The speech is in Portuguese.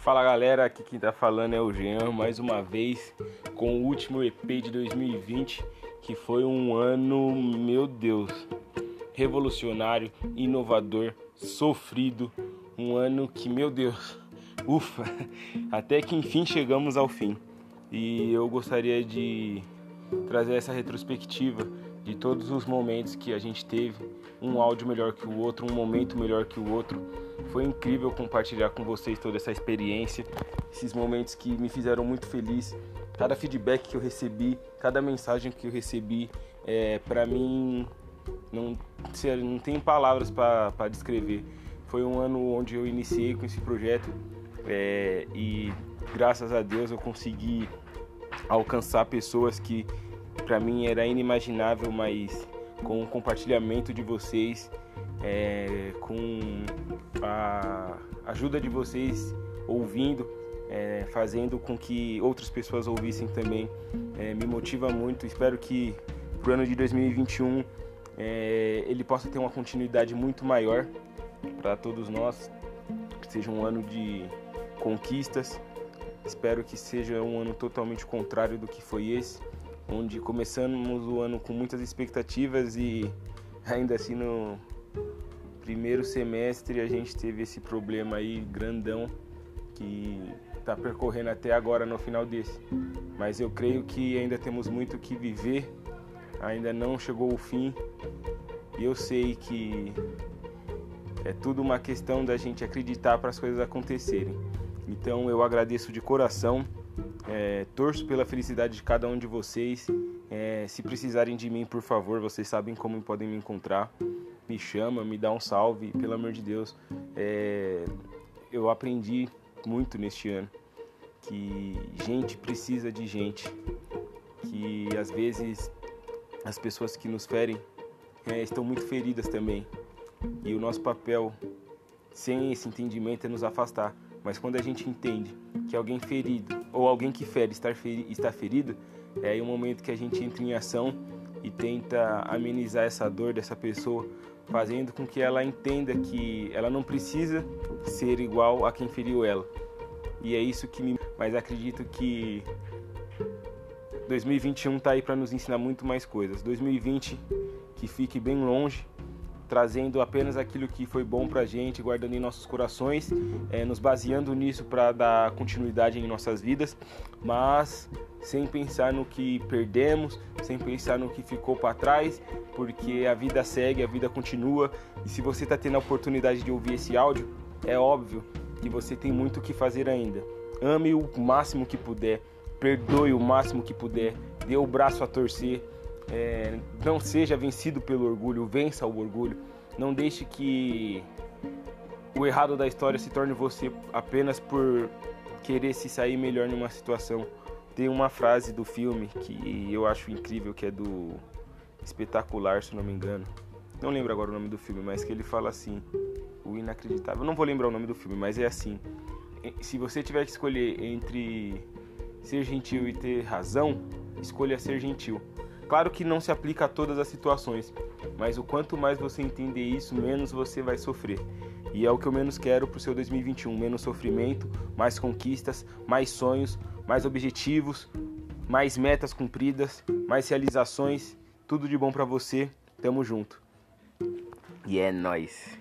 Fala galera, aqui quem tá falando é o Jean, mais uma vez com o último EP de 2020, que foi um ano, meu Deus, revolucionário, inovador, sofrido, um ano que, meu Deus, ufa, até que enfim chegamos ao fim. E eu gostaria de trazer essa retrospectiva de todos os momentos que a gente teve, um áudio melhor que o outro, um momento melhor que o outro. Foi incrível compartilhar com vocês toda essa experiência, esses momentos que me fizeram muito feliz. Cada feedback que eu recebi, cada mensagem que eu recebi, é, para mim não, não tem palavras para descrever. Foi um ano onde eu iniciei com esse projeto é, e graças a Deus eu consegui alcançar pessoas que para mim era inimaginável, mas com o compartilhamento de vocês, é, com a ajuda de vocês ouvindo, é, fazendo com que outras pessoas ouvissem também, é, me motiva muito. Espero que para o ano de 2021 é, ele possa ter uma continuidade muito maior para todos nós, que seja um ano de conquistas. Espero que seja um ano totalmente contrário do que foi esse onde começamos o ano com muitas expectativas e ainda assim no primeiro semestre a gente teve esse problema aí grandão que está percorrendo até agora no final desse. Mas eu creio que ainda temos muito que viver, ainda não chegou o fim e eu sei que é tudo uma questão da gente acreditar para as coisas acontecerem. Então eu agradeço de coração é, torço pela felicidade de cada um de vocês. É, se precisarem de mim, por favor, vocês sabem como podem me encontrar. Me chama, me dá um salve, pelo amor de Deus. É, eu aprendi muito neste ano que gente precisa de gente, que às vezes as pessoas que nos ferem é, estão muito feridas também. E o nosso papel, sem esse entendimento, é nos afastar. Mas quando a gente entende que alguém ferido ou alguém que fere está, feri está ferido, é aí o momento que a gente entra em ação e tenta amenizar essa dor dessa pessoa, fazendo com que ela entenda que ela não precisa ser igual a quem feriu ela. E é isso que me. Mas acredito que 2021 está aí para nos ensinar muito mais coisas. 2020 que fique bem longe trazendo apenas aquilo que foi bom para a gente, guardando em nossos corações, é, nos baseando nisso para dar continuidade em nossas vidas, mas sem pensar no que perdemos, sem pensar no que ficou para trás, porque a vida segue, a vida continua. E se você está tendo a oportunidade de ouvir esse áudio, é óbvio que você tem muito o que fazer ainda. Ame o máximo que puder, perdoe o máximo que puder, dê o braço a torcer é, não seja vencido pelo orgulho, vença o orgulho. Não deixe que o errado da história se torne você apenas por querer se sair melhor numa situação. Tem uma frase do filme que eu acho incrível, que é do Espetacular, se não me engano. Não lembro agora o nome do filme, mas que ele fala assim: o inacreditável. não vou lembrar o nome do filme, mas é assim: se você tiver que escolher entre ser gentil e ter razão, escolha ser gentil. Claro que não se aplica a todas as situações, mas o quanto mais você entender isso, menos você vai sofrer. E é o que eu menos quero para o seu 2021: menos sofrimento, mais conquistas, mais sonhos, mais objetivos, mais metas cumpridas, mais realizações. Tudo de bom para você. Tamo junto. E é nóis.